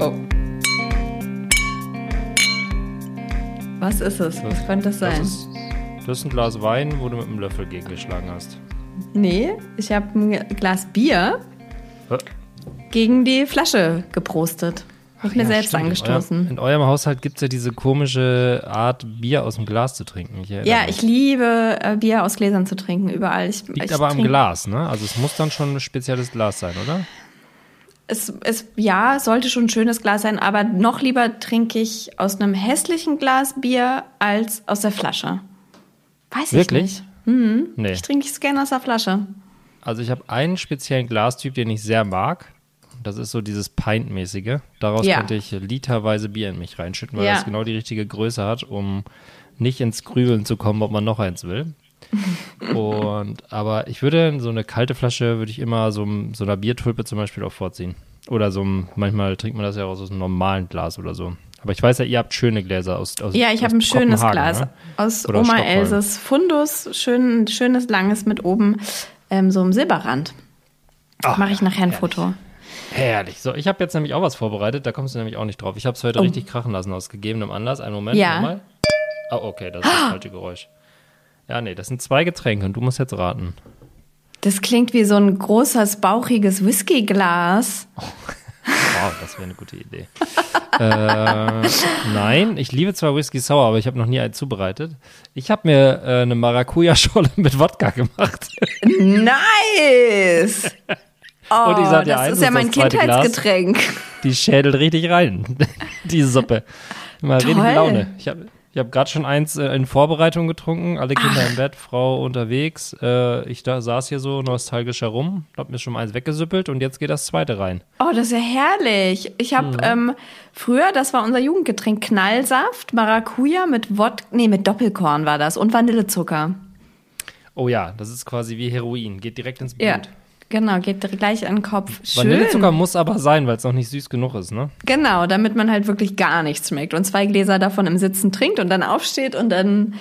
Oh. Was ist es? Was könnte das sein? Das ist, das ist ein Glas Wein, wo du mit einem Löffel gegengeschlagen hast. Nee, ich habe ein Glas Bier Hä? gegen die Flasche geprostet. Hab mir Ja, selbst stimmt. angestoßen. In eurem, in eurem Haushalt gibt es ja diese komische Art, Bier aus dem Glas zu trinken. Ich Ja, mich. ich liebe äh, Bier aus Gläsern zu trinken, überall. Ich, Liegt ich aber am Glas, ne? Also es muss dann schon ein spezielles Glas sein, oder? Es, es, ja, sollte schon ein schönes Glas sein, aber noch lieber trinke ich aus einem hässlichen Glas Bier als aus der Flasche. Weiß Wirklich? ich nicht. Nee. Ich trinke es gerne aus der Flasche. Also ich habe einen speziellen Glastyp, den ich sehr mag. Das ist so dieses Pint-mäßige. Daraus Ja. könnte ich literweise Bier in mich reinschütten, weil Ja. das genau die richtige Größe hat, um nicht ins Grübeln zu kommen, ob man noch eins will. Und aber ich würde so eine kalte Flasche würde ich immer so, so einer Biertulpe zum Beispiel auch vorziehen. Oder so manchmal trinkt man das ja auch aus einem normalen Glas oder so. Aber ich weiß ja, ihr habt schöne Gläser aus. aus Ja, ich habe ein schönes Kopenhagen, Glas Ne? aus Oder Oma Stockholm. Elses Fundus. Schön, schönes, langes mit oben ähm, so einem Silberrand. Ach, Mache ich nachher ein herrlich. Foto. Herrlich. So, ich habe jetzt nämlich auch was vorbereitet, da kommst du nämlich auch nicht drauf. Ich habe es heute Oh. richtig krachen lassen aus gegebenem Anlass. Einen Moment, Ja. nochmal. Oh, okay, das ist das falsche Geräusch. Ja, nee, das sind zwei Getränke und du musst jetzt raten. Das klingt wie so ein großes, bauchiges Whiskyglas. Wow, das wäre eine gute Idee. äh, nein, ich liebe zwar Whisky Sour, aber ich habe noch nie einen zubereitet. Ich habe mir äh, eine Maracuja-Scholle mit Wodka gemacht. Nice! Oh, Und ich sag dir das eins, ist ja mein zweite Glas. Kindheitsgetränk. Die schädelt richtig rein, die Suppe. Mal richtig Toll. Laune. Ich habe ich hab gerade schon eins äh, in Vorbereitung getrunken, alle Kinder im Bett, Frau unterwegs. Äh, ich da, saß hier so nostalgisch herum, hab mir schon mal eins weggesüppelt und jetzt geht das zweite rein. Oh, das ist ja herrlich. Ich habe Mhm. ähm, früher, das war unser Jugendgetränk, Knallsaft, Maracuja mit Wodka, nee, mit Doppelkorn war das und Vanillezucker. Oh ja, das ist quasi wie Heroin, geht direkt ins Blut. Ja, genau, geht gleich an den Kopf. Schön. Vanillezucker muss aber sein, weil es noch nicht süß genug ist, ne? Genau, damit man halt wirklich gar nichts schmeckt und zwei Gläser davon im Sitzen trinkt und dann aufsteht und dann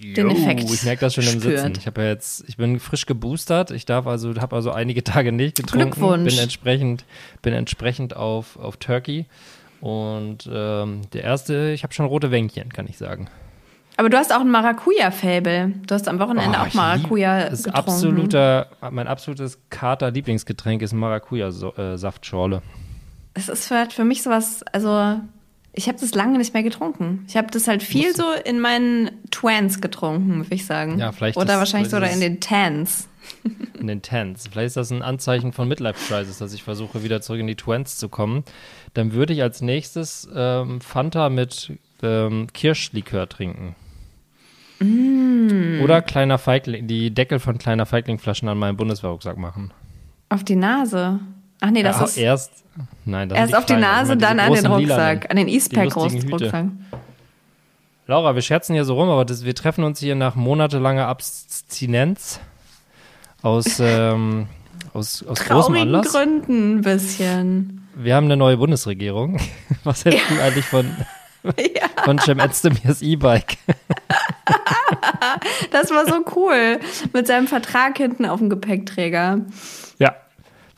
den Jo, Effekt Ich merke das schon im spürt. Sitzen. Ich habe ja jetzt, ich bin frisch geboostert. Ich darf also, habe also einige Tage nicht getrunken. Glückwunsch. Bin entsprechend, bin entsprechend auf, auf Turkey. Und ähm, der erste, ich habe schon rote Wänkchen, kann ich sagen. Aber du hast auch ein Maracuja-Fable. Du hast am Wochenende Oh, auch Maracuja lieb- das getrunken. absoluter, mein absolutes Kater-Lieblingsgetränk ist Maracuja-Saftschorle. Es ist für, für mich sowas, also ich habe das lange nicht mehr getrunken. Ich habe das halt viel so in meinen Twans getrunken, würde ich sagen. Ja, vielleicht Oder ist- wahrscheinlich sogar in den Tans. in den Tens. Vielleicht ist das ein Anzeichen von Midlife-Crisis, dass ich versuche, wieder zurück in die Twents zu kommen. Dann würde ich als nächstes ähm, Fanta mit ähm, Kirschlikör trinken. Mm. Oder kleiner Feigling, die Deckel von kleiner Feiglingflaschen an meinen Bundeswehrrucksack machen. Auf die Nase. Ach nee, das Ja, ist erst, nein, das erst sind auf die kleinen, Nase, dann an den lilanen, Rucksack, an den die. Eastpack-Rucksack. Laura, wir scherzen hier so rum, aber das, wir treffen uns hier nach monatelanger Abstinenz aus, ähm, aus, aus großem Anlass. Gründen ein bisschen. Wir haben eine neue Bundesregierung. Was hältst du eigentlich von, von Cem Özdemirs E-Bike? Das war so cool. Mit seinem Vertrag hinten auf dem Gepäckträger. Ja,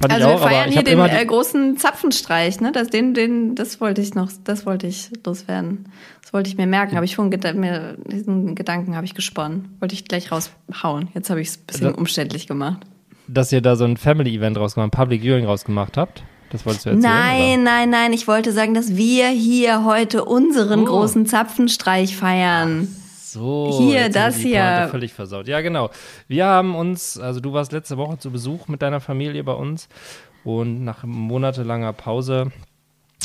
fand Also ich wir auch, aber feiern hier den äh, großen Zapfenstreich, ne? Das, den, den, das wollte ich noch, das wollte ich loswerden. Das wollte ich mir merken. Habe ich vorhin mir diesen Gedanken habe ich gesponnen. Wollte ich gleich raushauen. Jetzt habe ich es ein bisschen Das- umständlich gemacht. dass ihr da so ein Family-Event rausgemacht, ein Public Viewing rausgemacht habt. Das wolltest du erzählen? Nein, nein, nein. Ich wollte sagen, dass wir hier heute unseren Oh. großen Zapfenstreich feiern. So, Hier, das hier. Völlig versaut. Ja, genau. Wir haben uns, also du warst letzte Woche zu Besuch mit deiner Familie bei uns und nach monatelanger Pause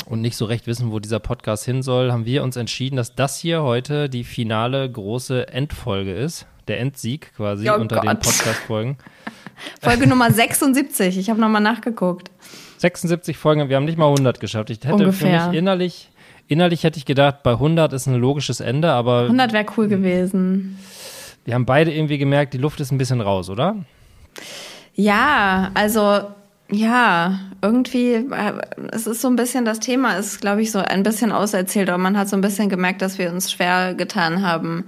und nicht so recht wissen, wo dieser Podcast hin soll, haben wir uns entschieden, dass das hier heute die finale große Endfolge ist. Der Endsieg quasi Oh unter den Gott. Podcast-Folgen. Folge Nummer 76. Ich habe nochmal nachgeguckt. 76 Folgen, wir haben nicht mal 100 geschafft. Ich hätte Ungefähr. für mich innerlich, innerlich hätte ich gedacht, bei 100 ist ein logisches Ende, aber 100 wäre cool gewesen. wir haben beide irgendwie gemerkt, die Luft ist ein bisschen raus, oder? Ja, also ja, irgendwie, äh, es ist so ein bisschen, das Thema ist, glaube ich, so ein bisschen auserzählt, aber man hat so ein bisschen gemerkt, dass wir uns schwer getan haben,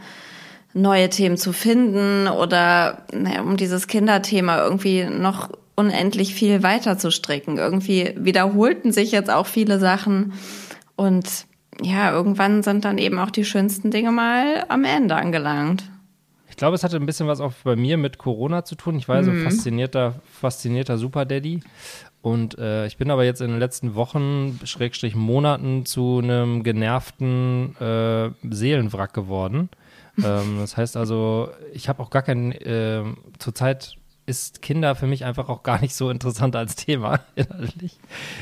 neue Themen zu finden oder naja, um dieses Kinderthema irgendwie noch unendlich viel weiter zu stricken. Irgendwie wiederholten sich jetzt auch viele Sachen und ja, irgendwann sind dann eben auch die schönsten Dinge mal am Ende angelangt. Ich glaube, es hatte ein bisschen was auch bei mir mit Corona zu tun. Ich war mhm. so faszinierter, faszinierter Super Daddy. Und äh, ich bin aber jetzt in den letzten Wochen, Schrägstrich Monaten, zu einem genervten äh, Seelenwrack geworden. ähm, das heißt also, ich habe auch gar keinen, äh, zurzeit ist Kinder für mich einfach auch gar nicht so interessant als Thema inhaltlich.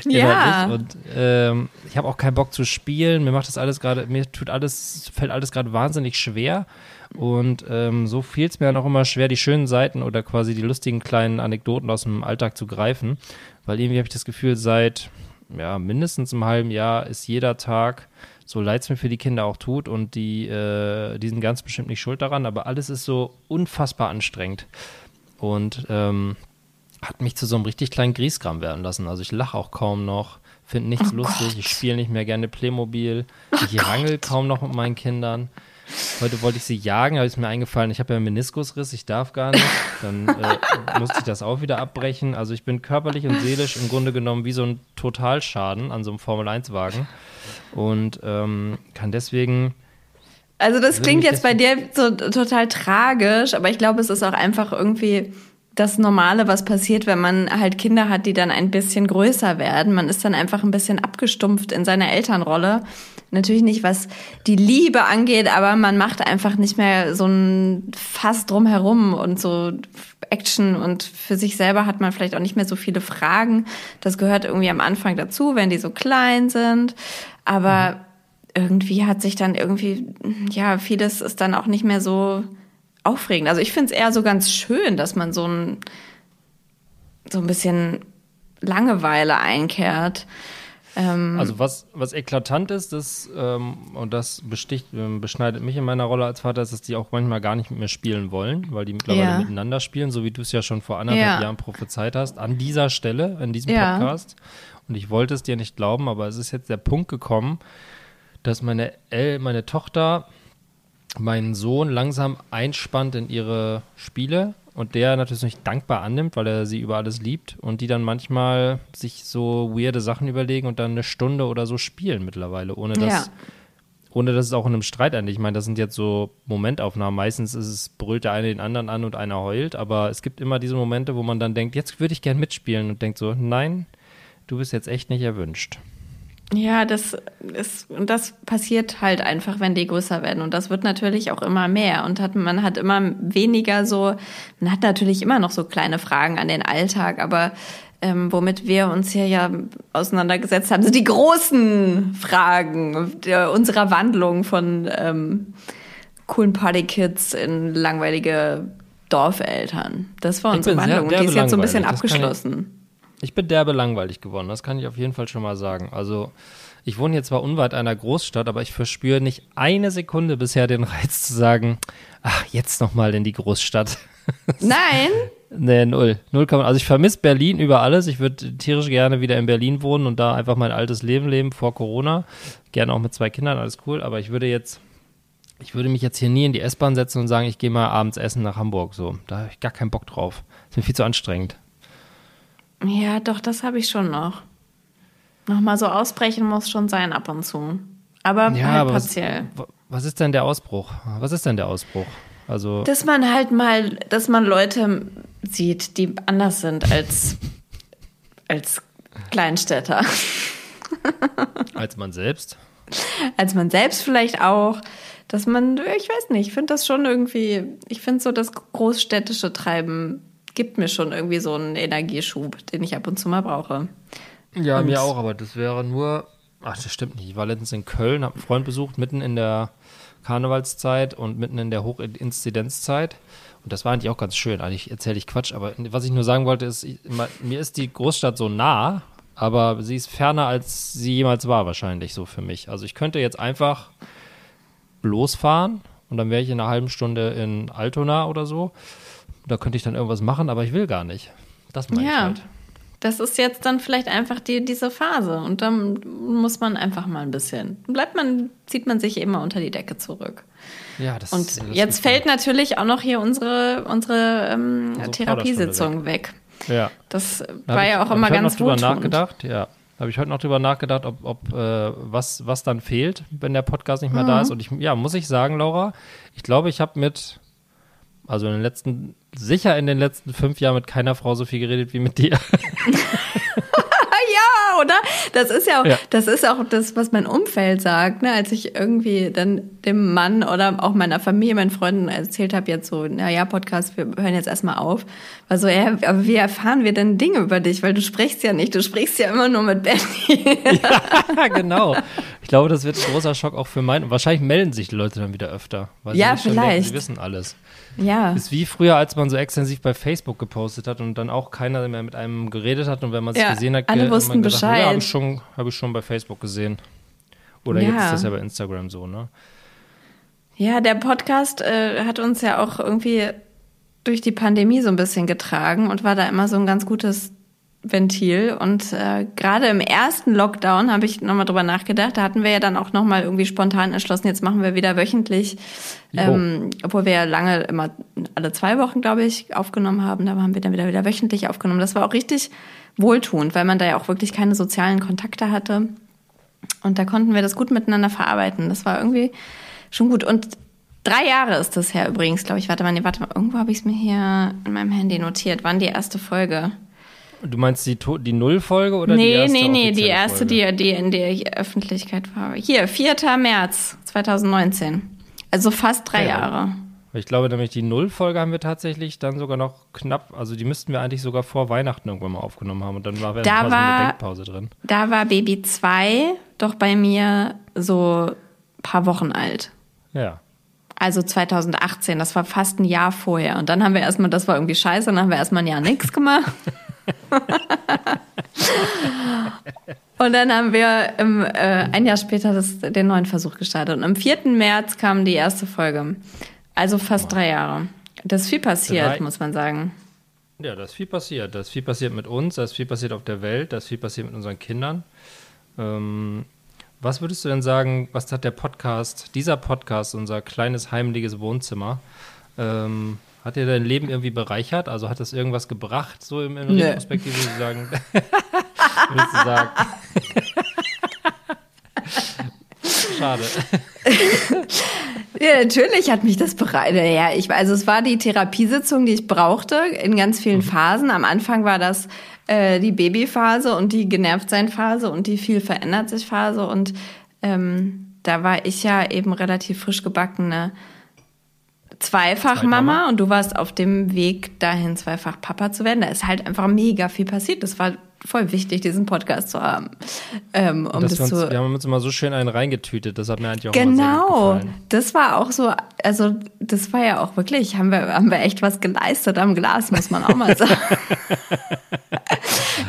Ja. Inhaltlich. Und ähm, ich habe auch keinen Bock zu spielen. Mir macht das alles gerade, mir tut alles, fällt alles gerade wahnsinnig schwer. Und ähm, so fiel es mir dann auch immer schwer, die schönen Seiten oder quasi die lustigen kleinen Anekdoten aus dem Alltag zu greifen. Weil irgendwie habe ich das Gefühl, seit ja, mindestens einem halben Jahr ist jeder Tag, so leid es mir für die Kinder auch tut und die, äh, die sind ganz bestimmt nicht schuld daran, aber alles ist so unfassbar anstrengend und ähm, hat mich zu so einem richtig kleinen Griesgram werden lassen. Also ich lache auch kaum noch, finde nichts oh lustig, Gott. ich spiele nicht mehr gerne Playmobil, oh ich Gott. rangel kaum noch mit meinen Kindern. Heute wollte ich sie jagen, habe es mir eingefallen, ich habe ja einen Meniskusriss, ich darf gar nicht. Dann äh, musste ich das auch wieder abbrechen. Also ich bin körperlich und seelisch im Grunde genommen wie so ein Totalschaden an so einem Formel-1-Wagen und ähm, kann deswegen also das klingt jetzt bei dir so total tragisch, aber ich glaube, es ist auch einfach irgendwie das Normale, was passiert, wenn man halt Kinder hat, die dann ein bisschen größer werden. Man ist dann einfach ein bisschen abgestumpft in seiner Elternrolle. Natürlich nicht, was die Liebe angeht, aber man macht einfach nicht mehr so ein Fass drumherum und so Action und für sich selber hat man vielleicht auch nicht mehr so viele Fragen. Das gehört irgendwie am Anfang dazu, wenn die so klein sind. Aber mhm irgendwie hat sich dann irgendwie, ja, vieles ist dann auch nicht mehr so aufregend. Also ich finde es eher so ganz schön, dass man so ein, so ein bisschen Langeweile einkehrt. Ähm, also was, was eklatant ist, das, ähm, und das besticht, äh, beschneidet mich in meiner Rolle als Vater, ist, dass die auch manchmal gar nicht mit mir spielen wollen, weil die mittlerweile ja. miteinander spielen, so wie du es ja schon vor anderthalb ja. Jahren prophezeit hast, an dieser Stelle, in diesem ja. Podcast. Und ich wollte es dir nicht glauben, aber es ist jetzt der Punkt gekommen, dass meine, El meine Tochter meinen Sohn langsam einspannt in ihre Spiele und der natürlich nicht dankbar annimmt, weil er sie über alles liebt und die dann manchmal sich so weirde Sachen überlegen und dann eine Stunde oder so spielen mittlerweile, ohne dass, ja. ohne dass es auch in einem Streit endet. Ich meine, das sind jetzt so Momentaufnahmen. Meistens ist es, brüllt der eine den anderen an und einer heult, aber es gibt immer diese Momente, wo man dann denkt, jetzt würde ich gern mitspielen und denkt so, nein, du bist jetzt echt nicht erwünscht. Ja, das ist, und das passiert halt einfach, wenn die größer werden. Und das wird natürlich auch immer mehr. Und hat, man hat immer weniger so, man hat natürlich immer noch so kleine Fragen an den Alltag, aber ähm, womit wir uns hier ja auseinandergesetzt haben, sind die großen Fragen der, unserer Wandlung von ähm, coolen Partykids in langweilige Dorfeltern. Das war unsere Wandlung. und die ist jetzt so ein bisschen abgeschlossen. Ich bin derbe langweilig geworden, das kann ich auf jeden Fall schon mal sagen. Also ich wohne hier zwar unweit einer Großstadt, aber ich verspüre nicht eine Sekunde bisher den Reiz zu sagen, ach, jetzt nochmal in die Großstadt. Nein. nee, null. Null. Also ich vermisse Berlin über alles. Ich würde tierisch gerne wieder in Berlin wohnen und da einfach mein altes Leben leben vor Corona. Gerne auch mit zwei Kindern, alles cool. Aber ich würde jetzt, ich würde mich jetzt hier nie in die S-Bahn setzen und sagen, ich gehe mal abends essen nach Hamburg. So, da habe ich gar keinen Bock drauf. Das ist mir viel zu anstrengend. Ja, doch, das habe ich schon noch. Nochmal so ausbrechen muss schon sein ab und zu. Aber ja, halt aber partiell. Was, was ist denn der Ausbruch? Was ist denn der Ausbruch? Also dass man halt mal, dass man Leute sieht, die anders sind als als Kleinstädter. als man selbst? Als man selbst vielleicht auch. Dass man, ich weiß nicht, ich finde das schon irgendwie, ich finde so das großstädtische Treiben gibt mir schon irgendwie so einen Energieschub, den ich ab und zu mal brauche. Ja, und mir auch, aber das wäre nur, ach, das stimmt nicht. Ich war letztens in Köln, habe einen Freund besucht, mitten in der Karnevalszeit und mitten in der Hochinzidenzzeit. Und das war eigentlich auch ganz schön. Eigentlich erzähle ich Quatsch, aber was ich nur sagen wollte, ist, ich, mir ist die Großstadt so nah, aber sie ist ferner, als sie jemals war, wahrscheinlich so für mich. Also ich könnte jetzt einfach losfahren und dann wäre ich in einer halben Stunde in Altona oder so da könnte ich dann irgendwas machen, aber ich will gar nicht. Das meine ja. ich halt. Das ist jetzt dann vielleicht einfach die, diese Phase und dann muss man einfach mal ein bisschen. Bleibt man, zieht man sich immer unter die Decke zurück. Ja, das Und das jetzt fällt natürlich auch noch hier unsere, unsere, ähm, unsere Therapiesitzung weg. weg. Ja. Das Da war ja ich- auch hab immer ich heute ganz noch drüber nachgedacht, ja. Da habe ich heute noch drüber nachgedacht, ob, ob äh, was, was dann fehlt, wenn der Podcast nicht mehr Mhm. da ist. Und ich, ja, muss ich sagen, Laura, ich glaube, ich habe mit, also in den letzten, sicher in den letzten fünf Jahren mit keiner Frau so viel geredet wie mit dir. Ja, oder? Das ist ja auch, Ja. das ist auch das, was mein Umfeld sagt, ne? Als ich irgendwie dann dem Mann oder auch meiner Familie, meinen Freunden erzählt habe, jetzt so, na ja, Podcast, wir hören jetzt erstmal auf. War so, ja, aber wie erfahren wir denn Dinge über dich? Weil du sprichst ja nicht, du sprichst ja immer nur mit Benny. ja, genau. Ich glaube, das wird ein großer Schock auch für meinen. Wahrscheinlich melden sich die Leute dann wieder öfter. Weil Ja, sie schon denken, vielleicht. sie wissen alles. ja. Ist wie früher, als man so extensiv bei Facebook gepostet hat und dann auch keiner mehr mit einem geredet hat und wenn man sich Ja, gesehen hat, alle wussten gesagt, Bescheid. Ja, habe ich, schon- hab ich schon bei Facebook gesehen. Oder Ja. jetzt ist das ja bei Instagram so, ne? Ja, der Podcast äh, hat uns ja auch irgendwie durch die Pandemie so ein bisschen getragen und war da immer so ein ganz gutes Ventil. Und äh, gerade im ersten Lockdown habe ich nochmal drüber nachgedacht. Da hatten wir ja dann auch nochmal irgendwie spontan entschlossen, jetzt machen wir wieder wöchentlich. Jo. Ähm, obwohl wir ja lange immer alle zwei Wochen, glaube ich, aufgenommen haben. Da haben wir dann wieder, wieder wöchentlich aufgenommen. Das war auch richtig wohltuend, weil man da ja auch wirklich keine sozialen Kontakte hatte. Und da konnten wir das gut miteinander verarbeiten. Das war irgendwie schon gut. Und drei Jahre ist das her übrigens, glaube ich. Warte mal, nee, warte mal. Irgendwo habe ich es mir hier in meinem Handy notiert. Wann die erste Folge? Du meinst die, die Nullfolge oder die nee, erste nee, nee, die offizielle erste, Folge? die, die in der Öffentlichkeit war. Hier, 4. März 2019. Also fast drei Ja. Jahre. Ich glaube nämlich, die Nullfolge haben wir tatsächlich dann sogar noch knapp, also die müssten wir eigentlich sogar vor Weihnachten irgendwann mal aufgenommen haben und dann war Da so eine Denkpause drin. Da war Baby 2 doch bei mir so ein paar Wochen alt. Ja. Also 2018, das war fast ein Jahr vorher. Und dann haben wir erstmal, das war irgendwie scheiße, dann haben wir erstmal ein Jahr nichts gemacht. Und dann haben wir im, äh, ein Jahr später das, den neuen Versuch gestartet. Und am 4. März kam die erste Folge. Also fast drei Jahre. Das ist viel passiert, Drei- muss man sagen. Ja, da ist viel passiert. Da ist viel passiert mit uns, da ist viel passiert auf der Welt, da ist viel passiert mit unseren Kindern. Ähm, was würdest du denn sagen, was hat der Podcast, dieser Podcast, unser kleines heimliches Wohnzimmer, ähm, hat dir dein Leben irgendwie bereichert? Also hat das irgendwas gebracht, so im, im Nö. Retrospektiv, würdest du sagen? Schade. Ja, natürlich hat mich das bereitet. Ja, ich, also es war die Therapiesitzung, die ich brauchte in ganz vielen Phasen. Am Anfang war das äh, die Babyphase und die Genervtsein-Phase und die viel verändert sich Phase. Und ähm, da war ich ja eben relativ frisch gebackene Zweifachmama Zweitmama. und du warst auf dem Weg dahin, zweifach Papa zu werden. Da ist halt einfach mega viel passiert. Das war voll wichtig, diesen Podcast zu haben. Ähm, um Das das, wir, uns, zu wir haben uns immer so schön einen reingetütet, das hat mir eigentlich auch immer sehr Genau, gut gefallen. das war auch so, also das war ja auch wirklich, haben wir, haben wir echt was geleistet am Glas, muss man auch mal sagen.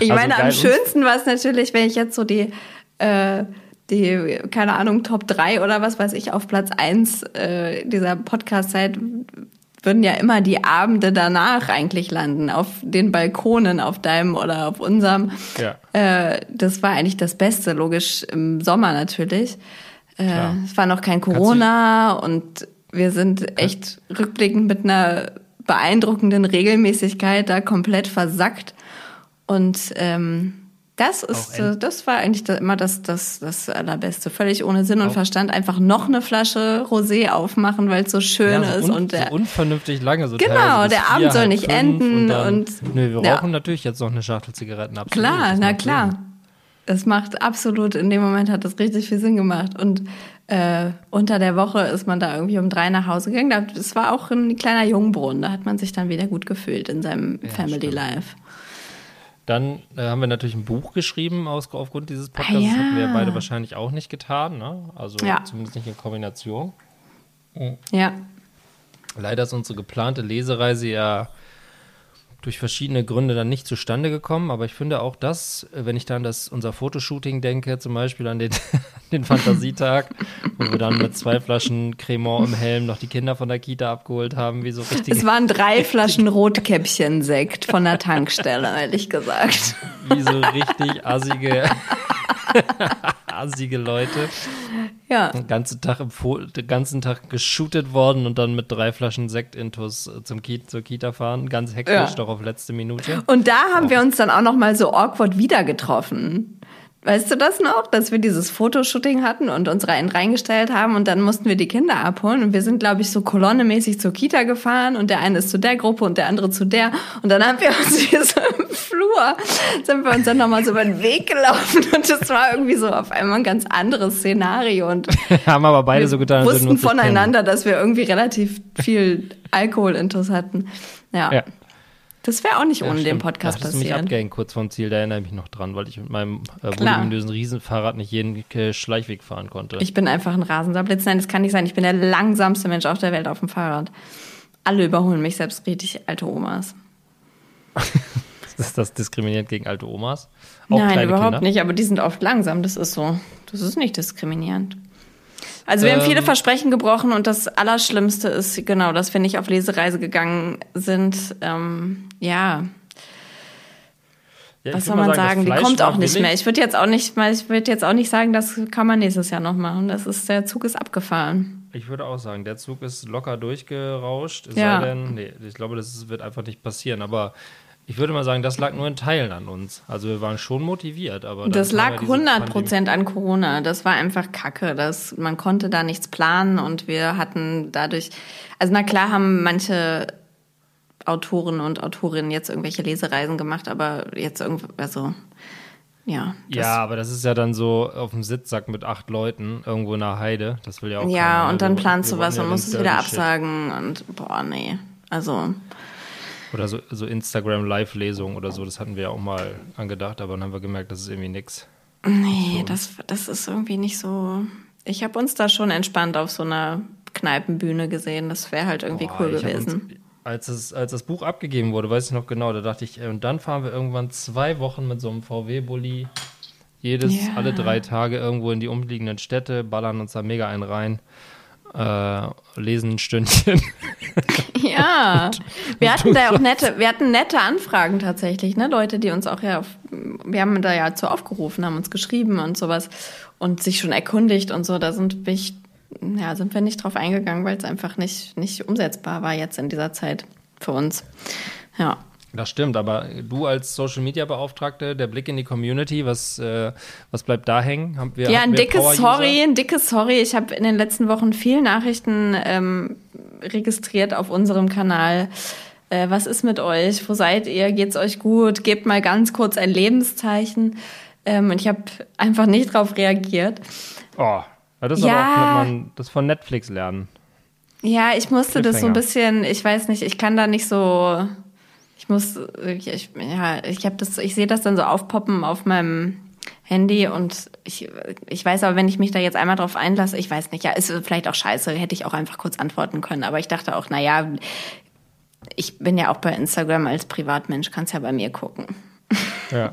ich Also meine, am schönsten war es natürlich, wenn ich jetzt so die, äh, die, keine Ahnung, Top 3 oder was weiß ich, auf Platz 1 äh, dieser Podcast-Zeit würden ja immer die Abende danach eigentlich landen, auf den Balkonen, auf deinem oder auf unserem. Ja. Äh, das war eigentlich das Beste, logisch im Sommer natürlich. Äh, Klar. es war noch kein Corona und wir sind echt rückblickend mit einer beeindruckenden Regelmäßigkeit da komplett versackt. Und ähm, das ist, äh, das war eigentlich immer das, das, das Allerbeste. Völlig ohne Sinn und Auch- Verstand. Einfach noch eine Flasche Rosé aufmachen, weil es so schön Ja, so ist. un und der, so unvernünftig lange. So Genau, der Abend soll nicht enden dann, und- Nö, wir Ja. rauchen natürlich jetzt noch eine Schachtel Zigaretten. Absolut, Klar, na klar. Sinn. Das macht absolut, in dem Moment hat das richtig viel Sinn gemacht. Und äh, unter der Woche ist man da irgendwie um drei nach Hause gegangen. Das war auch ein kleiner Jungbrunnen, da hat man sich dann wieder gut gefühlt in seinem Family stimmt. Life. Dann äh, haben wir natürlich ein Buch geschrieben aus, aufgrund dieses Podcasts. Ah, Das hätten wir ja. beide wahrscheinlich auch nicht getan. Ne? Also Ja. zumindest nicht in Kombination. Ja. Leider ist unsere geplante Lesereise ja durch verschiedene Gründe dann nicht zustande gekommen. Aber ich finde auch das, äh, wenn ich dann das unser Fotoshooting denke, zum Beispiel an den, den Fantasietag, wo wir dann mit zwei Flaschen Cremant im Helm noch die Kinder von der Kita abgeholt haben, wie so richtig Es waren drei Flaschen Rotkäppchen-Sekt von der Tankstelle, ehrlich gesagt. wie so richtig assige, assige Leute. Ja. Den ganzen Tag, im Fo den ganzen Tag geshootet worden und dann mit drei Flaschen Sekt-Intus äh, zum Ki zur Kita fahren. Ganz hektisch, Ja. doch auf letzte Minute. Und da haben wir uns dann auch noch mal so awkward wieder getroffen. Weißt du das noch, dass wir dieses Fotoshooting hatten und uns rein reingestellt haben und dann mussten wir die Kinder abholen und wir sind, glaube ich, so kolonnemäßig zur Kita gefahren und der eine ist zu der Gruppe und der andere zu der und dann haben wir uns hier so im Flur, sind wir uns dann nochmal so über den Weg gelaufen und das war irgendwie so auf einmal ein ganz anderes Szenario und haben aber beide so getan, wussten voneinander, dass wir irgendwie relativ viel Alkoholintus hatten. Ja. Ja. Das wäre auch nicht ohne den stimmt. Podcast da hattest du mich passiert. abgehängt kurz vom Ziel, da erinnere ich mich noch dran, weil ich mit meinem äh, voluminösen Riesenfahrrad nicht jeden äh, Schleichweg fahren konnte. Ich bin einfach ein rasender Blitz. Nein, das kann nicht sein. Ich bin der langsamste Mensch auf der Welt auf dem Fahrrad. Alle überholen mich, selbst richtig alte Omas. ist das diskriminierend gegen alte Omas? Auch Nein, überhaupt Kinder? nicht, aber die sind oft langsam. Das ist so. Das ist nicht diskriminierend. Also wir haben Ähm. viele Versprechen gebrochen und das Allerschlimmste ist, genau, dass wir nicht auf Lesereise gegangen sind. Ähm, ja, Ja, was soll man sagen? das Die kommt auch nicht billig. mehr. Ich würde jetzt auch nicht mal, ich würde jetzt auch nicht sagen, das kann man nächstes Jahr noch machen. Das ist, der Zug ist abgefahren. Ich würde auch sagen, der Zug ist locker durchgerauscht. Ja. denn, nee, ich glaube, das wird einfach nicht passieren. Aber ich würde mal sagen, das lag nur in Teilen an uns. Also wir waren schon motiviert, aber Das lag diese 100 Pandemie. Prozent an Corona. Das war einfach Kacke. Das, man konnte da nichts planen und wir hatten dadurch, also na klar haben manche Autoren und Autorinnen jetzt irgendwelche Lesereisen gemacht, aber jetzt irgendwie, also, ja. Ja, aber das ist ja dann so auf dem Sitzsack mit acht Leuten irgendwo in der Heide. Das will ja auch. Ja, ne? und dann planst du was und musst es wieder absagen und boah, nee. Also, Oder so, so Instagram-Live-Lesung oder so. Das hatten wir ja auch mal angedacht, aber dann haben wir gemerkt, das ist irgendwie nix. nee, das, das ist irgendwie nicht so. Ich habe uns da schon entspannt auf so einer Kneipenbühne gesehen. Das wäre halt irgendwie Boah, cool gewesen. Uns, als, es, als das Buch abgegeben wurde, weiß ich noch genau, da dachte ich, und dann fahren wir irgendwann zwei Wochen mit so einem VW-Bulli jedes, Ja. alle drei Tage irgendwo in die umliegenden Städte, ballern uns da mega einen rein, äh, lesen ein Stündchen. Ja, wir hatten da auch nette, wir hatten nette Anfragen tatsächlich, ne? Leute, die uns auch ja, auf, wir haben da ja zu aufgerufen, haben uns geschrieben und sowas und sich schon erkundigt und so. Da sind wir, ja, sind wir nicht drauf eingegangen, weil es einfach nicht, nicht umsetzbar war jetzt in dieser Zeit für uns. Ja. Das stimmt, aber du als Social Media Beauftragte, der Blick in die Community, was, äh, was bleibt da hängen? Haben wir, Ja, ein dickes? Sorry, ein dickes Sorry. Ich habe in den letzten Wochen viel Nachrichten ähm, registriert auf unserem Kanal. Äh, was ist mit euch? Wo seid ihr? Geht's euch gut? Gebt mal ganz kurz ein Lebenszeichen. Ähm, und ich habe einfach nicht drauf reagiert. Oh, das ist Ja. aber auch, man das von Netflix lernen. Ja, ich musste das so ein bisschen, ich weiß nicht, ich kann da nicht so, ich muss, ich, ich- ja, ich habe das, ich sehe das dann so aufpoppen auf meinem Handy und ich, ich weiß aber, wenn ich mich da jetzt einmal drauf einlasse, ich weiß nicht, ja, ist vielleicht auch scheiße, hätte ich auch einfach kurz antworten können, aber ich dachte auch, na ja, ich bin ja auch bei Instagram als Privatmensch, kannst ja bei mir gucken. Ja.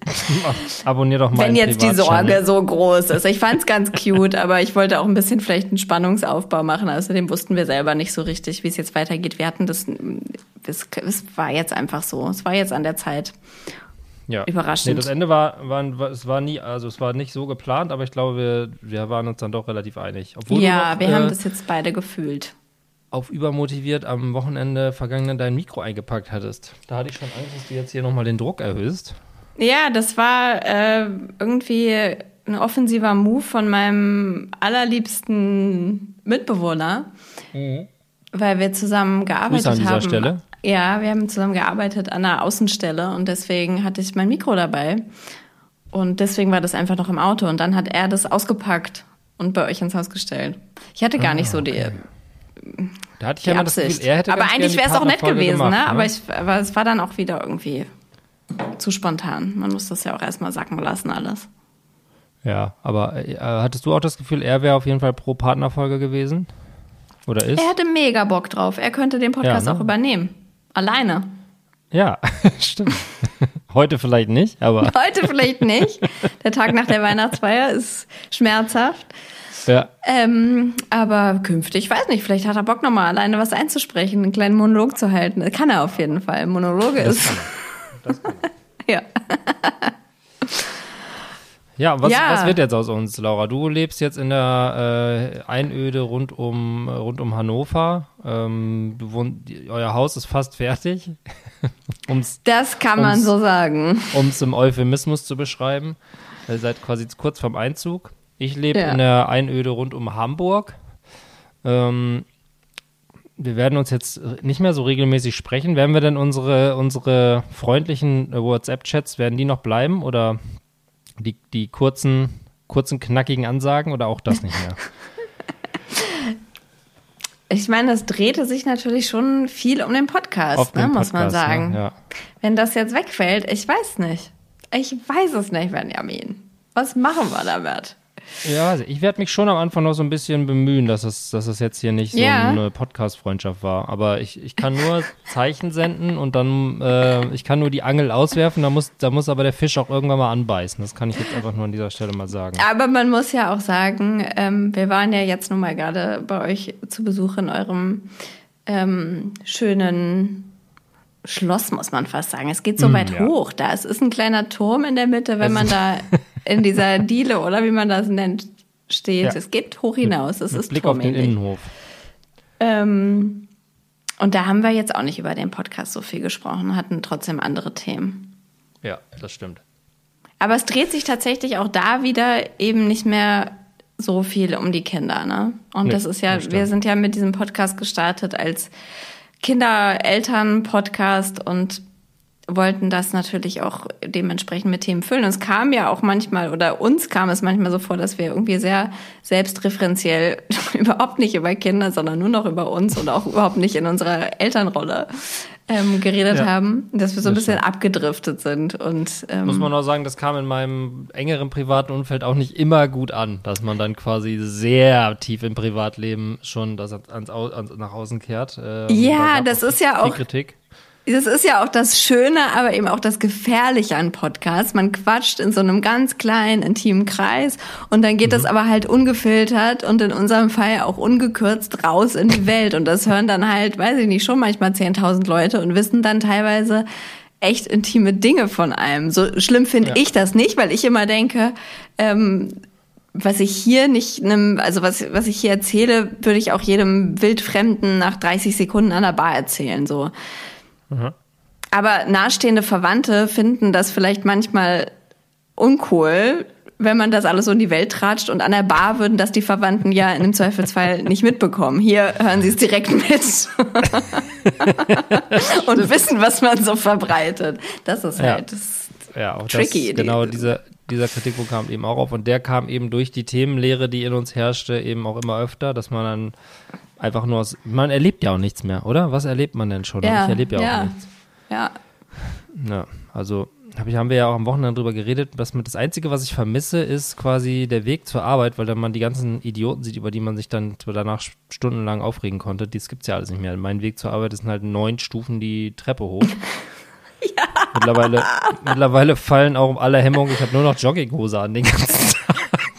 Abonnier doch mal Wenn jetzt die. Sorge so groß ist. Ich fand's ganz cute, aber ich wollte auch ein bisschen vielleicht einen Spannungsaufbau machen. Außerdem wussten wir selber nicht so richtig, wie es jetzt weitergeht. Wir hatten das, es, es war jetzt einfach so. Es war jetzt an der Zeit. Ja. Überraschend. Nee, das Ende war, war, war, es war nie, also es war nicht so geplant, aber ich glaube, wir, wir waren uns dann doch relativ einig. Obwohl ja, noch, wir äh, haben das jetzt beide gefühlt. Auf übermotiviert am Wochenende vergangenen dein Mikro eingepackt hattest. Da hatte ich schon Angst, dass du jetzt hier nochmal den Druck erhöhst. Ja, das war äh, irgendwie ein offensiver Move von meinem allerliebsten Mitbewohner, weil wir zusammen gearbeitet Grüße an dieser haben. Stelle. Ja, wir haben zusammen gearbeitet an der Außenstelle und deswegen hatte ich mein Mikro dabei. Und deswegen war das einfach noch im Auto. Und dann hat er das ausgepackt und bei euch ins Haus gestellt. Ich hatte gar nicht so die, Da hatte ich ja immer das Absicht. Gefühl, er hätte aber eigentlich wäre es auch nett Partnerfolge gewesen, gemacht, ne? Aber, ich, aber es war dann auch wieder irgendwie zu spontan. Man muss das ja auch erstmal sacken lassen, alles. Ja, aber äh, hattest du auch das Gefühl, er wäre auf jeden Fall pro Partnerfolge gewesen? Oder ist? Er hätte mega Bock drauf. Er könnte den Podcast Ja, ne? auch übernehmen. Alleine. Ja, stimmt. Heute vielleicht nicht, aber Heute vielleicht nicht. Der Tag nach der Weihnachtsfeier ist schmerzhaft. Ja. Ähm, aber künftig, ich weiß nicht, vielleicht hat er Bock nochmal alleine was einzusprechen, einen kleinen Monolog zu halten. Das kann er auf jeden Fall. Monologe ist. Das kann ja. Ja, was, Ja. was wird jetzt aus uns, Laura? Du lebst jetzt in der äh, Einöde rund um, rund um Hannover. Ähm, wohnt, euer Haus ist fast fertig, um es Das kann man Ums- so sagen. im Euphemismus zu beschreiben. Ihr seid quasi kurz vorm Einzug. Ich lebe Ja. in der Einöde rund um Hamburg. Ähm, wir werden uns jetzt nicht mehr so regelmäßig sprechen. Werden wir denn unsere, unsere freundlichen äh, WhatsApp-Chats, werden die noch bleiben oder die, die kurzen, kurzen, knackigen Ansagen oder auch das nicht mehr? Ich meine, das drehte sich natürlich schon viel um den Podcast, ne, dem muss man Podcast, sagen. Ne? Ja. Wenn das jetzt wegfällt, ich weiß nicht. Ich weiß es nicht, Benjamin. Was machen wir damit? Ja, also ich werde mich schon am Anfang noch so ein bisschen bemühen, dass es, dass es jetzt hier nicht so Ja. eine Podcast-Freundschaft war. Aber ich, ich kann nur Zeichen senden und dann, äh, ich kann nur die Angel auswerfen, da muss, da muss aber der Fisch auch irgendwann mal anbeißen. Das kann ich jetzt einfach nur an dieser Stelle mal sagen. Aber man muss ja auch sagen, ähm, wir waren ja jetzt nun mal gerade bei euch zu Besuch in eurem ähm, schönen Schloss, muss man fast sagen. Es geht so Mm, weit ja. hoch da. Es ist ein kleiner Turm in der Mitte, wenn Also- man da in dieser Diele oder wie man das nennt, steht. Ja. Es geht hoch hinaus. Es Mit ist Blick auf den. Innenhof. Ähm, und da haben wir jetzt auch nicht über den Podcast so viel gesprochen, hatten trotzdem andere Themen. Ja, das stimmt. Aber es dreht sich tatsächlich auch da wieder eben nicht mehr so viel um die Kinder, ne? Und Nee, das ist ja, das wir sind ja mit diesem Podcast gestartet als Kinder-Eltern-Podcast und wollten das natürlich auch dementsprechend mit Themen füllen. Und es kam ja auch manchmal, oder uns kam es manchmal so vor, dass wir irgendwie sehr selbstreferenziell überhaupt nicht über Kinder, sondern nur noch über uns und auch überhaupt nicht in unserer Elternrolle ähm, geredet Ja. haben. Dass wir so ein bisschen abgedriftet sind und ähm, Muss man auch sagen, das kam in meinem engeren privaten Umfeld auch nicht immer gut an, dass man dann quasi sehr tief im Privatleben schon das ans, ans, nach außen kehrt. Äh, Ja, das ist ja auch- Kritik. Das ist ja auch das Schöne, aber eben auch das Gefährliche an Podcasts. Man quatscht in so einem ganz kleinen, intimen Kreis und dann geht das aber halt ungefiltert und in unserem Fall auch ungekürzt raus in die Welt. Und das hören dann halt, weiß ich nicht, schon manchmal 10.000 Leute und wissen dann teilweise echt intime Dinge von einem. So schlimm finde Ja. ich das nicht, weil ich immer denke, ähm, was ich hier nicht, nem, also was, was ich hier erzähle, würde ich auch jedem Wildfremden nach 30 Sekunden an der Bar erzählen, so. Aber nahestehende Verwandte finden das vielleicht manchmal uncool, wenn man das alles so in die Welt tratscht und an der Bar würden das die Verwandten ja in dem Zweifelsfall nicht mitbekommen. Hier hören sie es direkt mit und wissen, was man so verbreitet. Das ist Ja. halt das Ja, auch tricky, das, genau die- dieser, dieser Kritikpunkt kam eben auch auf und der kam eben durch die Themenlehre, die in uns herrschte, eben auch immer öfter, dass man dann einfach nur aus, man erlebt ja auch nichts mehr, oder? Was erlebt man denn schon? Ja, ich erlebe ja, ja. auch nichts. ja. Ja, also hab ich, haben wir ja auch am Wochenende drüber geredet, dass man, das Einzige, was ich vermisse, ist quasi der Weg zur Arbeit, weil dann man die ganzen Idioten sieht, über die man sich dann danach stundenlang aufregen konnte. Dies gibt's ja alles nicht mehr. Mein Weg zur Arbeit sind halt neun Stufen die Treppe hoch. ja. Mittlerweile, mittlerweile fallen auch alle Hemmungen. Ich habe nur noch Jogginghose an den ganzen Tag.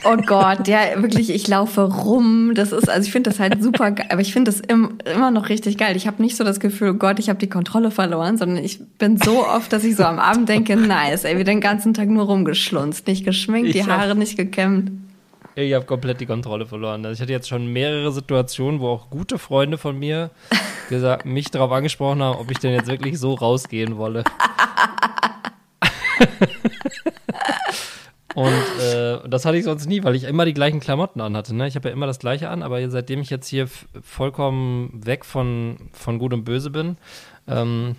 Oh Gott, ja, wirklich, ich laufe rum. Das ist, also ich finde das halt super geil, aber ich finde das im, immer noch richtig geil. Ich habe nicht so das Gefühl, oh Gott, ich habe die Kontrolle verloren, sondern ich bin so oft, dass ich so am Abend denke, nice, ey, wir den ganzen Tag nur rumgeschlunzt, nicht geschminkt, die Ich auch. Haare nicht gekämmt. Ich habe komplett die Kontrolle verloren. Also ich hatte jetzt schon mehrere Situationen, wo auch gute Freunde von mir gesagt, mich darauf angesprochen haben, ob ich denn jetzt wirklich so rausgehen wolle. Und äh, das hatte ich sonst nie, weil ich immer die gleichen Klamotten anhatte. Ne? Ich habe ja immer das gleiche an, aber seitdem ich jetzt hier vollkommen weg von, von Gut und Böse bin, ähm,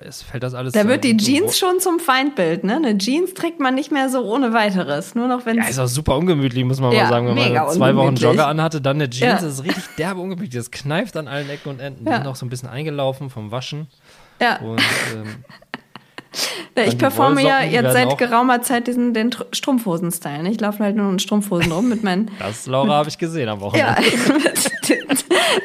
es fällt das alles Da wird die Jeans schon zum Feindbild, ne? Eine Jeans trägt man nicht mehr so ohne weiteres, nur noch wenn Ja, ist auch super ungemütlich, muss man Ja, mal sagen. Wenn man zwei Wochen. Jogger anhatte, dann eine Jeans, Ja. das ist richtig derbe ungemütlich. Das kneift an allen Ecken und Enden. Die Ja. sind auch so ein bisschen eingelaufen vom Waschen. ja. Und ähm, ich performe ja jetzt seit geraumer Zeit diesen den Tr- Strumpfhosen-Style. ne? Ich laufe halt nur in Strumpfhosen rum mit meinen das, Laura, habe ich gesehen am Wochenende. Ja,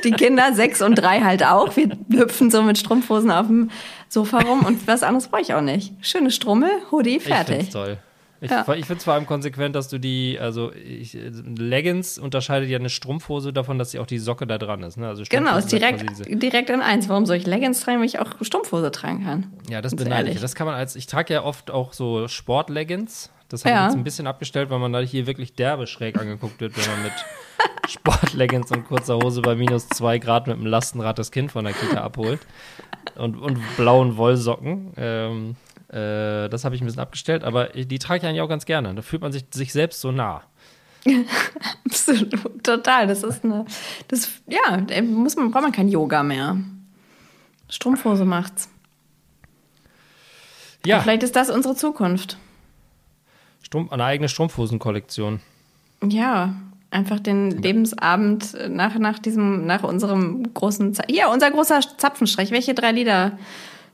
die Kinder, sechs und drei halt auch. Wir hüpfen so mit Strumpfhosen auf dem Sofa rum und was anderes brauche ich auch nicht. Schöne Strummel, Hoodie, Ich fertig. es toll. Ich, Ja. ich finde es vor allem konsequent, dass du die, also ich, Leggings unterscheidet ja eine Strumpfhose davon, dass sie auch die Socke da dran ist. Ne? Also Genau, ist hat direkt, direkt in eins. Warum soll ich Leggings tragen, wenn ich auch Strumpfhose tragen kann? Ja, das Ganz beneide ich. Das kann man als, ich trage ja oft auch so Sport-Leggings. Das habe Ja. ich jetzt ein bisschen abgestellt, weil man da hier wirklich derbe schräg angeguckt wird, wenn man mit Sportleggings und kurzer Hose bei minus zwei Grad mit dem Lastenrad das Kind von der Kita abholt. Und, und blauen Wollsocken. Ähm, äh, das habe ich ein bisschen abgestellt, aber die trage ich eigentlich auch ganz gerne. Da fühlt man sich, sich selbst so nah. Absolut, total. Das ist eine, das, ja, da muss man, braucht man kein Yoga mehr. Strumpfhose macht's. Ja, Vielleicht ist das unsere Zukunft. Strumpf, eine eigene Strumpfhosen-Kollektion. Ja, einfach den Lebensabend nach, nach diesem, nach unserem großen, Z hier, unser großer Zapfenstreich. Welche drei Lieder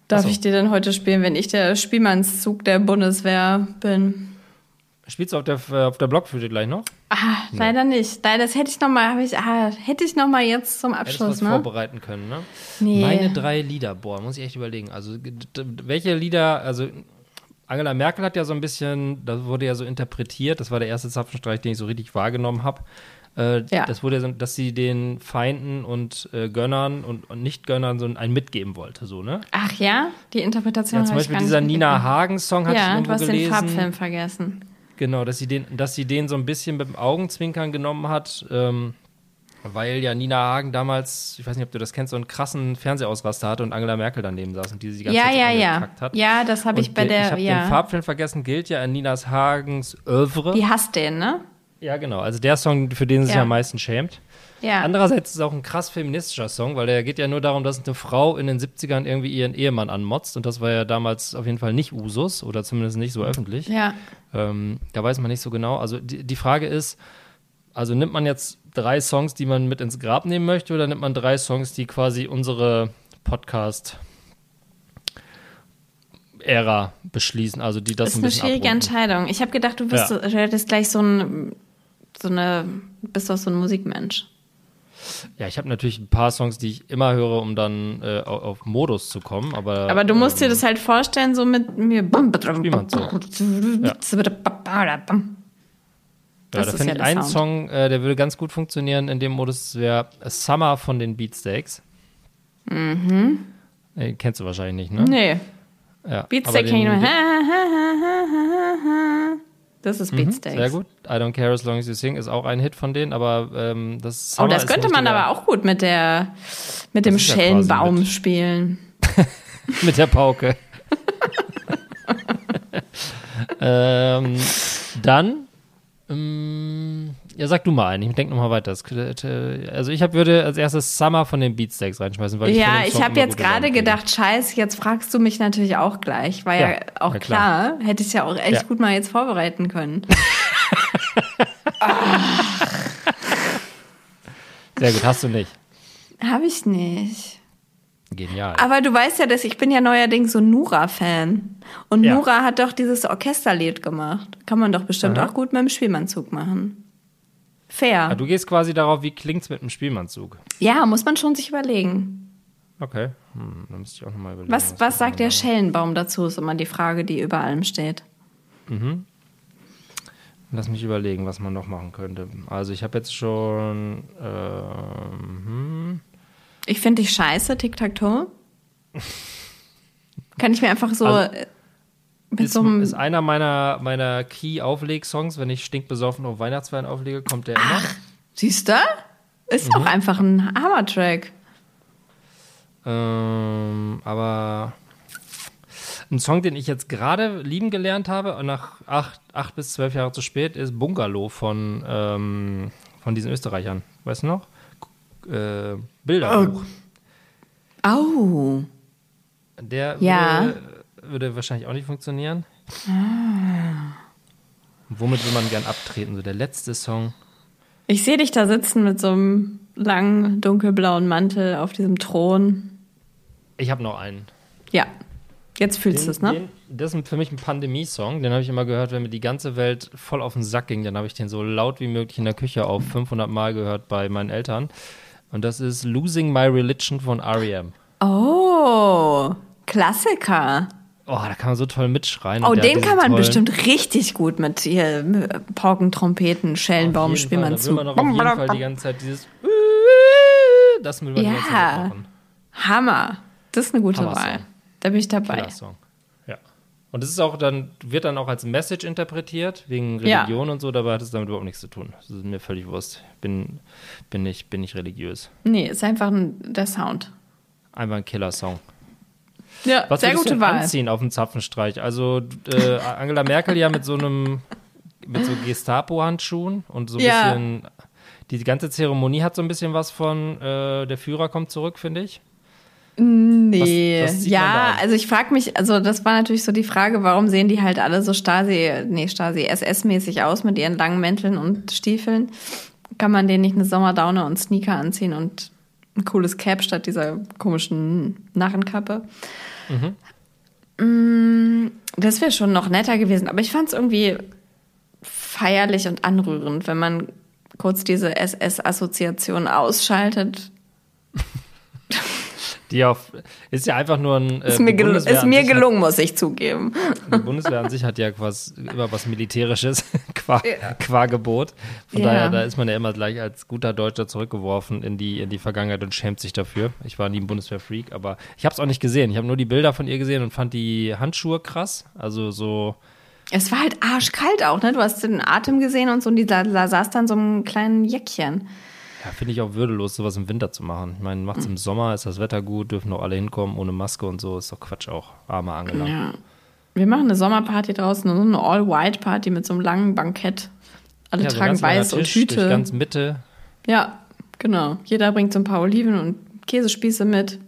darf so. ich dir denn heute spielen, wenn ich der Spielmannszug der Bundeswehr bin? Spielst du auf der, äh, auf der Blockflöte gleich noch? Ah, leider nicht. Leider, das hätte ich noch mal, ich, ah, hätte ich noch mal jetzt zum Hättest Abschluss, was ne? vorbereiten können, ne? Nee. Meine drei Lieder, boah, muss ich echt überlegen. Also, welche Lieder, also Angela Merkel hat ja so ein bisschen, das wurde ja so interpretiert, das war der erste Zapfenstreich, den ich so richtig wahrgenommen habe. Äh, Ja. Das wurde ja so, dass sie den Feinden und äh, Gönnern und, und Nicht-Gönnern so ein mitgeben wollte, so, ne? Ach ja, die Interpretation Ja, zum habe ich Beispiel dieser Nina. Hagen-Song ich Ja, irgendwo du hast gelesen. den Farbfilm vergessen. Genau, dass sie den, dass sie den so ein bisschen mit dem Augenzwinkern genommen hat, ähm, weil ja Nina Hagen damals, ich weiß nicht, ob du das kennst, so einen krassen Fernsehausraster hatte und Angela Merkel daneben saß und die sie die ganze Ja, Zeit ja, ja. hat. Ja, das habe ich bei den- Ich der, habe den ja. Farbfilm vergessen, gilt ja in Ninas Hagens Oeuvre. Die hasst den, ne? Ja, genau. Also der Song, für den sie sich Ja. am meisten schämt. Ja. Andererseits ist es auch ein krass feministischer Song, weil der geht ja nur darum, dass eine Frau in den 70ern irgendwie ihren Ehemann anmotzt und das war ja damals auf jeden Fall nicht Usus oder zumindest nicht so öffentlich. ja. Ähm, da weiß man nicht so genau. Also die, die Frage ist, also nimmt man jetzt drei Songs, die man mit ins Grab nehmen möchte, oder nimmt man drei Songs, die quasi unsere Podcast-Ära beschließen, also die das Das ist ein eine bisschen schwierige abrunden. Entscheidung. Ich habe gedacht, du bist Ja. so, du hättest gleich so ein, so eine, bist doch so ein Musikmensch. Ja, ich habe natürlich ein paar Songs, die ich immer höre, um dann äh, au- auf Modus zu kommen, aber Aber du musst dir ähm, das halt vorstellen, so mit mir. Ja, Das da ist finde ja ich einen Sound. Song, äh, der würde ganz gut funktionieren in dem Modus, wäre Summer von den Beatsteaks. Mhm. Äh, kennst du wahrscheinlich nicht, ne? Nee. Ja, Beatsteak kann ich nur. Das ist Mhm, Beatsteaks. Sehr gut. I Don't Care As Long As You Sing ist auch ein Hit von denen, aber ähm, das Oh, Summer das ist ein könnte man aber auch gut mit der mit dem ist ja Schellenbaum mit- spielen. mit der Pauke. ähm, dann, ähm, ja, sag du mal einen. Ich denke nochmal weiter. Das, könnte- also ich hab, würde als erstes Summer von den Beatsteaks reinschmeißen, weil ich Ja, ich Song habe jetzt gerade gedacht, scheiß, jetzt fragst du mich natürlich auch gleich. War ja, Ja, auch ja, klar. klar. Hätte ich ja auch echt Ja. gut mal jetzt vorbereiten können. Sehr gut, hast du nicht. habe ich nicht. Genial. Aber du weißt ja, dass ich bin ja neuerdings so Nura-Fan. Und Ja. Nura hat doch dieses Orchesterlied gemacht. Kann man doch bestimmt Aha. auch gut mit dem Spielmannzug machen. Fair. Ah, du gehst quasi darauf, wie klingt's mit einem Spielmannzug. ja, muss man schon sich überlegen. Okay, hm, dann müsste ich auch nochmal überlegen. Was, wir was sagt der. Schellenbaum dazu, ist immer die Frage, die über allem steht. Lass mich überlegen, was man noch machen könnte. Also ich habe jetzt schon ähm, hm, Ich finde dich scheiße, Tic-Tac-Toe. Kann ich mir einfach so Also, äh, ist, so ist einer meiner, meiner Key-Aufleg-Songs, wenn ich stinkbesoffen auf Weihnachtsfeiern auflege, kommt der immer. Siehst du? Ist Mhm. auch einfach ein Hammer-Track. Ähm, aber ein Song, den ich jetzt gerade lieben gelernt habe, und nach acht, acht bis zwölf Jahre zu spät, ist Bungalow von, ähm, von diesen Österreichern. Weißt du noch? Äh, Bilderbuch. Au. Der Ja. würde, würde wahrscheinlich auch nicht funktionieren. Womit will man gern abtreten? So der letzte Song. Ich sehe dich da sitzen mit so einem langen, dunkelblauen Mantel auf diesem Thron. Ich habe noch einen. Ja, jetzt fühlst du es, ne? Den, das ist für mich ein Pandemie-Song. Den habe ich immer gehört, wenn mir die ganze Welt voll auf den Sack ging. Dann habe ich den so laut wie möglich in der Küche auf 500 Mal gehört bei meinen Eltern. Und das ist Losing My Religion von R.E.M. Oh, Klassiker. Oh, da kann man so toll mitschreien. Oh, den kann man tollen- bestimmt richtig gut mit hier Pauken, Trompeten, Schellenbaum, Auf jeden Fall, Da will man doch auf jeden Fall die ganze Zeit dieses das will man die Ja. machen. Hammer. Das ist eine gute. Wahl. Da bin ich dabei. Ja. Und es ist auch dann, wird dann auch als Message interpretiert, wegen Ja. Religion und so, dabei hat es damit überhaupt nichts zu tun. Das ist mir völlig wurscht. Bin, bin, nicht, bin nicht religiös. Nee, ist einfach ein, der Sound. Einfach ein Killer-Song. Ja, Was sehr gute Wahl. anziehen auf dem Zapfenstreich? Also äh, Angela Merkel ja mit so einem, mit so Gestapo-Handschuhen und so ein Ja. bisschen, die ganze Zeremonie hat so ein bisschen was von, äh, der Führer kommt zurück, finde ich. Nee, Was- was ja, also ich frage mich, also das war natürlich so die Frage, warum sehen die halt alle so Stasi, nee, Stasi, SS-mäßig aus mit ihren langen Mänteln und Stiefeln? Kann man denen nicht eine Sommerdaune und Sneaker anziehen und ein cooles Cap statt dieser komischen Narrenkappe? Mm, Das wäre schon noch netter gewesen, aber ich fand es irgendwie feierlich und anrührend, wenn man kurz diese SS-Assoziation ausschaltet. Die auf, ist ja einfach nur ein. Äh, Ist mir, gel ist mir sich hat- gelungen, muss ich zugeben. Die Bundeswehr an sich hat ja quasi immer was Militärisches qua, qua Gebot. Von Ja. daher, da ist man ja immer gleich als guter Deutscher zurückgeworfen in die, in die Vergangenheit und schämt sich dafür. Ich war nie ein Bundeswehr-Freak, aber ich habe es auch nicht gesehen. Ich habe nur die Bilder von ihr gesehen und fand die Handschuhe krass. Also so, Es war halt arschkalt auch, ne? Du hast den Atem gesehen und so, und die sa sa- saß dann so einem kleinen Jäckchen. Ja, finde ich auch würdelos, sowas im Winter zu machen. Ich meine, macht's im Sommer, ist das Wetter gut, dürfen auch alle hinkommen ohne Maske und so. Ist doch Quatsch auch. Arme Angela. Ja. Wir machen eine Sommerparty draußen, so eine All-White-Party mit so einem langen Bankett. Alle Ja, so tragen ganz langer weiß und Tisch ganz Mitte, Ja, genau. Jeder bringt so ein paar Oliven und Käsespieße mit.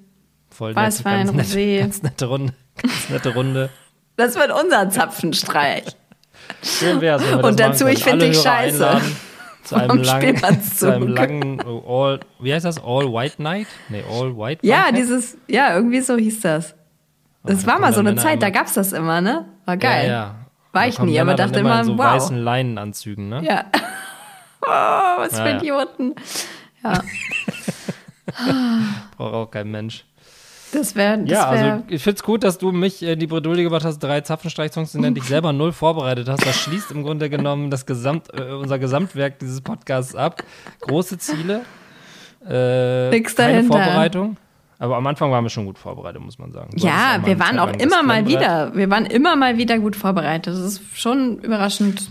voll Weißwein, ganz, nette, Rosé. ganz nette Runde. Ganz nette Runde. Das wird unser Zapfenstreich. Schön wär's, wenn wir Und dazu, ich können. find Alle dich scheiße. einladen Zu einem, langen, zu einem langen äh, All, wie heißt das? All White Night? Nee, All White Ja, Banquet? dieses, ja, irgendwie so hieß das. Das da war mal so eine Männer Zeit, da immer- gab's das immer, ne? War geil. Ja, ja. War Da ich nie, aber Männer dachte immer immer, in so wow. weißen Leinenanzügen, ne? Ja. Oh, was für ja. Idioten. Ja, Braucht auch kein Mensch. Das wäre, Ja, wär, also ich find's gut, dass du mich in die Bredouille gebracht hast, drei Zapfenstreich-Songs zu nennen, die ich selber null vorbereitet hast. Das schließt im Grunde genommen das Gesamt, äh, unser Gesamtwerk dieses Podcasts ab. Große Ziele. Äh, Nix keine dahinter. Vorbereitung. Aber am Anfang waren wir schon gut vorbereitet, muss man sagen. Hattest ja, wir waren auch immer mal wieder, wir waren immer mal wieder gut vorbereitet. Das ist schon überraschend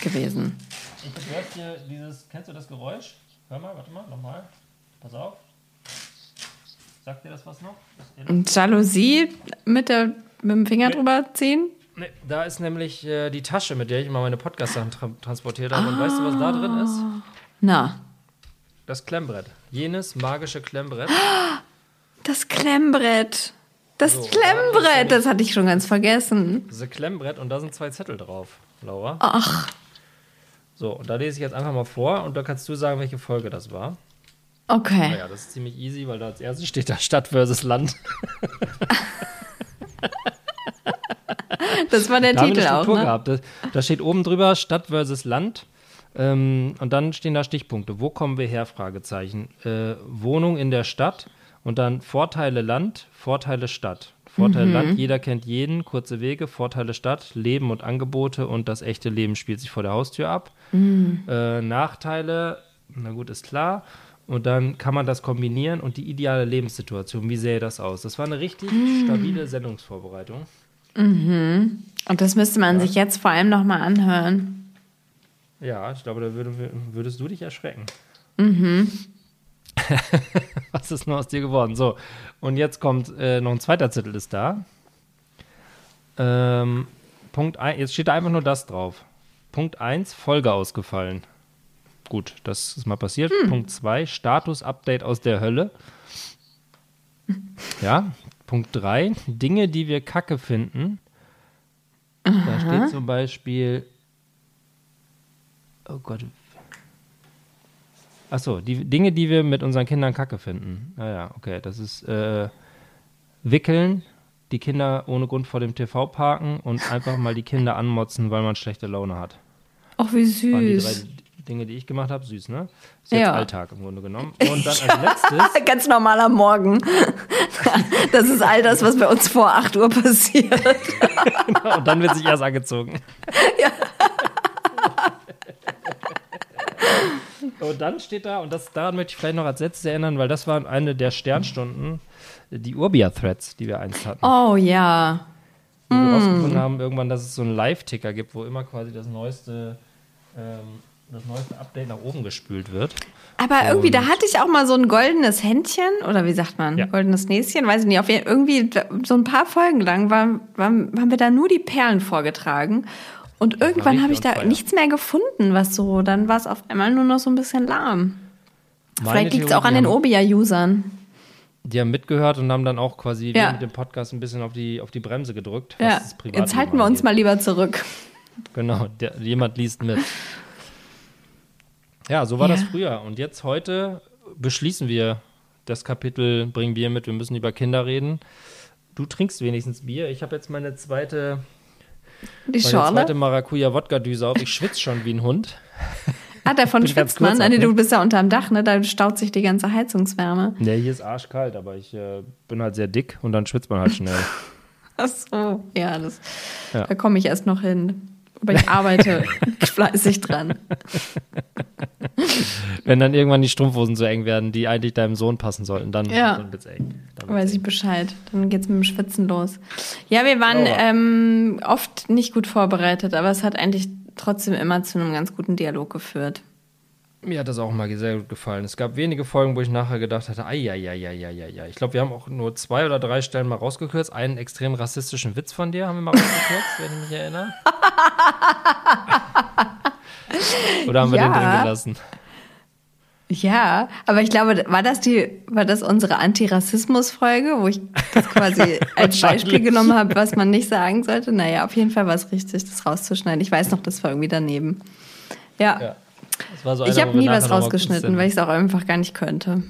gewesen. Du hörst hier dieses, kennst du das Geräusch? Hör mal, warte mal, nochmal. Pass auf. Sagt dir das was noch? Das Und Jalousie mit, der, mit dem Finger drüber ziehen? Nee, da ist nämlich äh, die Tasche, mit der ich immer meine Podcast-Sachen tra transportiert habe. Und weißt du, was da drin ist? Na, Das Klemmbrett. Jenes magische Klemmbrett. das Klemmbrett. Das So, Klemmbrett, das hatte ich schon ganz vergessen. Dieses Klemmbrett und da sind zwei Zettel drauf, Laura. Ach, So, und da lese ich jetzt einfach mal vor und da kannst du sagen, welche Folge das war. Okay. Naja, das ist ziemlich easy, weil da als erstes steht da Stadt versus Land. Das war der Da haben wir Titel eine auch, Struktur ne? gehabt. Da, da steht oben drüber Stadt versus Land. Ähm, und dann stehen da Stichpunkte. Wo kommen wir her? Fragezeichen. Äh, Wohnung in der Stadt und dann Vorteile Land, Vorteile Stadt. Vorteile Mhm. Land, jeder kennt jeden, kurze Wege, Vorteile Stadt, Leben und Angebote und das echte Leben spielt sich vor der Haustür ab. Mhm. Äh, Nachteile, na gut, ist klar. Und dann kann man das kombinieren und die ideale Lebenssituation, wie sähe das aus? Das war eine richtig Mhm. stabile Sendungsvorbereitung. Und das müsste man sich jetzt vor allem nochmal anhören. Ja, ich glaube, da würde, würdest du dich erschrecken. Was ist nur aus dir geworden? So, und jetzt kommt äh, noch ein zweiter Zettel ist da. Ähm, Punkt 1, jetzt steht da einfach nur das drauf. Punkt 1, Folge ausgefallen. Gut, das ist mal passiert. Punkt 2, Status-Update aus der Hölle. Ja, Punkt 3, Dinge, die wir kacke finden. Da steht zum Beispiel Oh Gott. Achso, die Dinge, die wir mit unseren Kindern kacke finden. Naja, okay, das ist äh, Wickeln, die Kinder ohne Grund vor dem TV parken und einfach mal die Kinder anmotzen, weil man schlechte Laune hat. Ach, wie süß. Dinge, die ich gemacht habe. Süß, ne? Ist jetzt Ja. Alltag im Grunde genommen. Und dann als letztes, Ganz normaler Morgen. Das ist all das, was bei uns vor 8 Uhr passiert. und dann wird sich erst angezogen. Und dann steht da, und das, daran möchte ich vielleicht noch als letztes erinnern, weil das war eine der Sternstunden, die Urbia-Threads, die wir einst hatten. Oh ja. wo wir rausgefunden haben, irgendwann, dass es so einen Live-Ticker gibt, wo immer quasi das neueste, ähm, das neueste Update nach oben gespült wird. Aber irgendwie, da Und- hatte ich auch mal so ein goldenes Händchen, oder wie sagt man, Ja. goldenes Näschen, weiß ich nicht. Auf jeden, irgendwie so ein paar Folgen lang waren, waren, haben wir da nur die Perlen vorgetragen. Und irgendwann habe ich da fire. nichts mehr gefunden, was so, dann war es auf einmal nur noch so ein bisschen lahm. Meine Vielleicht liegt es auch an den Obia-Usern. Die haben mitgehört und haben dann auch quasi Ja. mit dem Podcast ein bisschen auf die, auf die Bremse gedrückt. Ja, jetzt halten wir uns mal lieber zurück. Genau, der, jemand liest mit. Ja, so war Ja. das früher. Und jetzt heute beschließen wir das Kapitel Bring Bier mit, wir müssen über Kinder reden. Du trinkst wenigstens Bier. Ich habe jetzt meine zweite, Die meine zweite. Maracuja-Wodka-Düse auf. Ich schwitze schon wie ein Hund. Ah, davon schwitzt man. kurz Ah, nee, du ne? bist ja unterm Dach, ne? Da staut sich die ganze Heizungswärme. Ja, hier ist arschkalt, aber ich äh, bin halt sehr dick und dann schwitzt man halt schnell. Ach so, ja, das, Ja. da komme ich erst noch hin. Aber ich arbeite fleißig dran. Wenn dann irgendwann die Strumpfhosen so eng werden, die eigentlich deinem Sohn passen sollten, dann, Ja. dann wird's eng. Dann wird's Weiß eng. ich Bescheid. Dann geht's mit dem Schwitzen los. Ja, wir waren ähm, oft nicht gut vorbereitet, aber es hat eigentlich trotzdem immer zu einem ganz guten Dialog geführt. Mir hat das auch mal sehr gut gefallen. Es gab wenige Folgen, wo ich nachher gedacht hatte, ai, ai, ai, ai, ai, ai. Ich glaube, wir haben auch nur zwei oder drei Stellen mal rausgekürzt. Einen extrem rassistischen Witz von dir haben wir mal rausgekürzt, wenn ich mich erinnere. oder haben wir den Ja. drin gelassen? Ja, aber ich glaube, war das die, war das unsere Antirassismus-Folge, wo ich das quasi als Beispiel genommen habe, was man nicht sagen sollte? Naja, auf jeden Fall war es richtig, das rauszuschneiden. Ich weiß noch, das war irgendwie daneben. Ja. Ja. So Ich habe wir nie was rausgeschnitten, weil ich es auch einfach gar nicht könnte.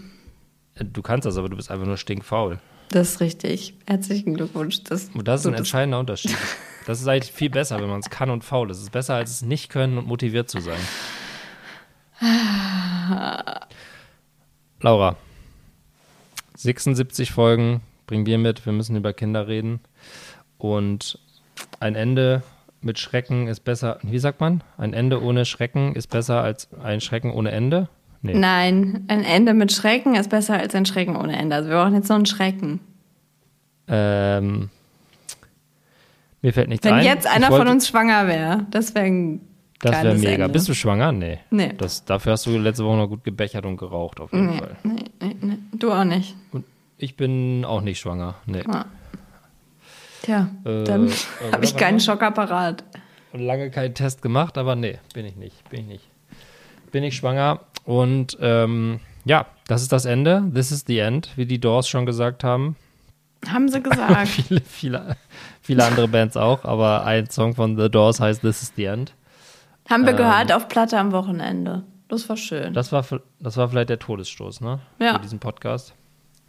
Du kannst das, aber du bist einfach nur stinkfaul. Das ist richtig. Herzlichen Glückwunsch. Das, Und das ist ein entscheidender Unterschied. Das ist eigentlich viel besser, wenn man es kann und faul ist. Es ist besser, als es nicht können und motiviert zu sein. Laura, 76 Folgen, bring Bier mit, wir müssen über Kinder reden. Und ein Ende mit Schrecken ist besser, wie sagt man? Ein Ende ohne Schrecken ist besser als ein Schrecken ohne Ende? Nee. Nein, ein Ende mit Schrecken ist besser als ein Schrecken ohne Ende. Also wir brauchen jetzt so einen Schrecken. Ähm, mir fällt nichts Wenn ein. jetzt Ich einer wollte- von uns schwanger wäre, das wäre ein Das wäre mega. Ende. Bist du schwanger? Nee. Nee. Das, dafür hast du letzte Woche noch gut gebechert und geraucht, auf jeden Nee, Fall. nee, nee, nee. Du auch nicht. Und ich bin auch nicht schwanger. Nee. Ah. Tja, Äh, dann äh, habe ich keinen? Schockapparat. Und lange keinen Test gemacht, aber nee, bin ich nicht. Bin ich nicht. Bin ich schwanger. Und ähm, ja, das ist das Ende. This is the end, wie die Doors schon gesagt haben. Haben sie gesagt. viele, viele, viele andere Bands auch, aber ein Song von The Doors heißt This is the end. Haben wir Ähm. gehört auf Platte am Wochenende. Das war schön. Das war, das war vielleicht der Todesstoß, ne? Ja. Für diesen Podcast.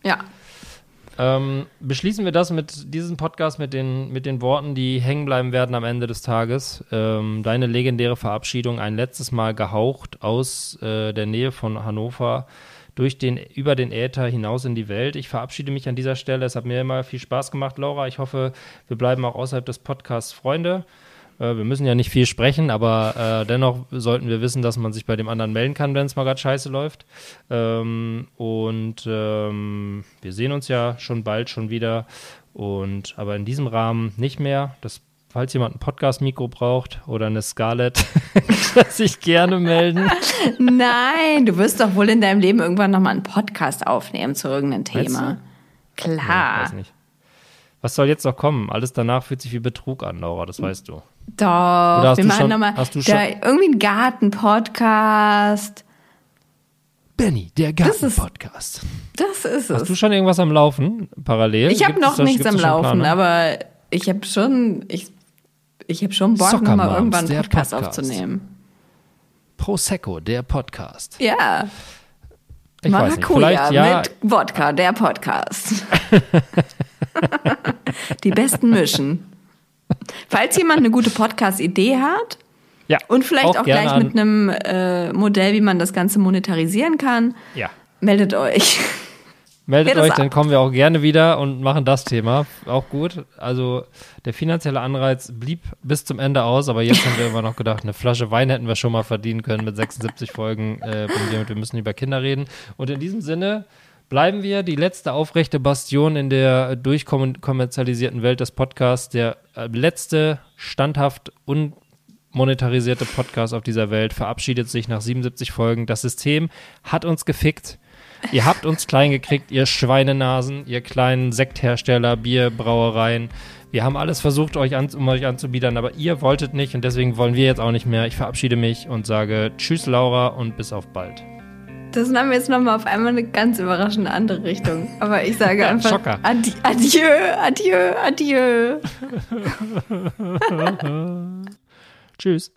ja. Ähm, beschließen wir das mit diesem Podcast mit den, mit den Worten, die hängen bleiben werden am Ende des Tages. Ähm, deine legendäre Verabschiedung ein letztes Mal gehaucht aus äh, der Nähe von Hannover durch den, über den Äther hinaus in die Welt. Ich verabschiede mich an dieser Stelle. Es hat mir immer viel Spaß gemacht, Laura. Ich hoffe, wir bleiben auch außerhalb des Podcasts Freunde. Äh, wir müssen ja nicht viel sprechen, aber äh, dennoch sollten wir wissen, dass man sich bei dem anderen melden kann, wenn es mal gerade scheiße läuft. Ähm, und ähm, wir sehen uns ja schon bald schon wieder. Und aber in diesem Rahmen nicht mehr. Das, falls jemand ein Podcast-Mikro braucht oder eine Scarlett, kann sich gerne melden. Nein, du wirst doch wohl in deinem Leben irgendwann nochmal einen Podcast aufnehmen zu irgendeinem Thema. Nee, Klar. weiß nicht. Was soll jetzt noch kommen? Alles danach fühlt sich wie Betrug an, Laura, das weißt du. Doch, hast wir du machen nochmal hast irgendwie einen Garten-Podcast. Benny, der Das Garten-Podcast. Das ist Hast es. du schon irgendwas am Laufen parallel? Ich habe noch da- nichts am Laufen, aber ich habe schon, ich, ich habe schon Bock, nochmal irgendwann der einen Podcast, Podcast. aufzunehmen. Prosecco, der Podcast. Ja, Ich weiß nicht, Maracuja vielleicht ja. mit Wodka, der Podcast. Die besten mischen. Falls jemand eine gute Podcast-Idee hat ja und vielleicht auch, gerne gleich mit einem äh, Modell, wie man das Ganze monetarisieren kann, Ja. meldet euch. Meldet euch, dann kommen wir auch gerne wieder und machen das Thema. Auch gut. Also der finanzielle Anreiz blieb bis zum Ende aus, aber jetzt haben wir immer noch gedacht, eine Flasche Wein hätten wir schon mal verdienen können mit 76 Folgen. Äh, wir müssen über Kinder reden. Und in diesem Sinne bleiben wir die letzte aufrechte Bastion in der durchkommerzialisierten Welt des Podcasts, der äh, letzte standhaft unmonetarisierte Podcast auf dieser Welt verabschiedet sich nach 77 Folgen. Das System hat uns gefickt. Ihr habt uns klein gekriegt, ihr Schweinenasen, ihr kleinen Sekthersteller, Bierbrauereien. Wir haben alles versucht, euch an, um euch anzubiedern, aber ihr wolltet nicht und deswegen wollen wir jetzt auch nicht mehr. Ich verabschiede mich und sage Tschüss, Laura, und bis auf bald. Das nahm jetzt nochmal auf einmal eine ganz überraschende andere Richtung. Aber ich sage ja, einfach Schocker. Adi adieu, adieu, adieu. Tschüss.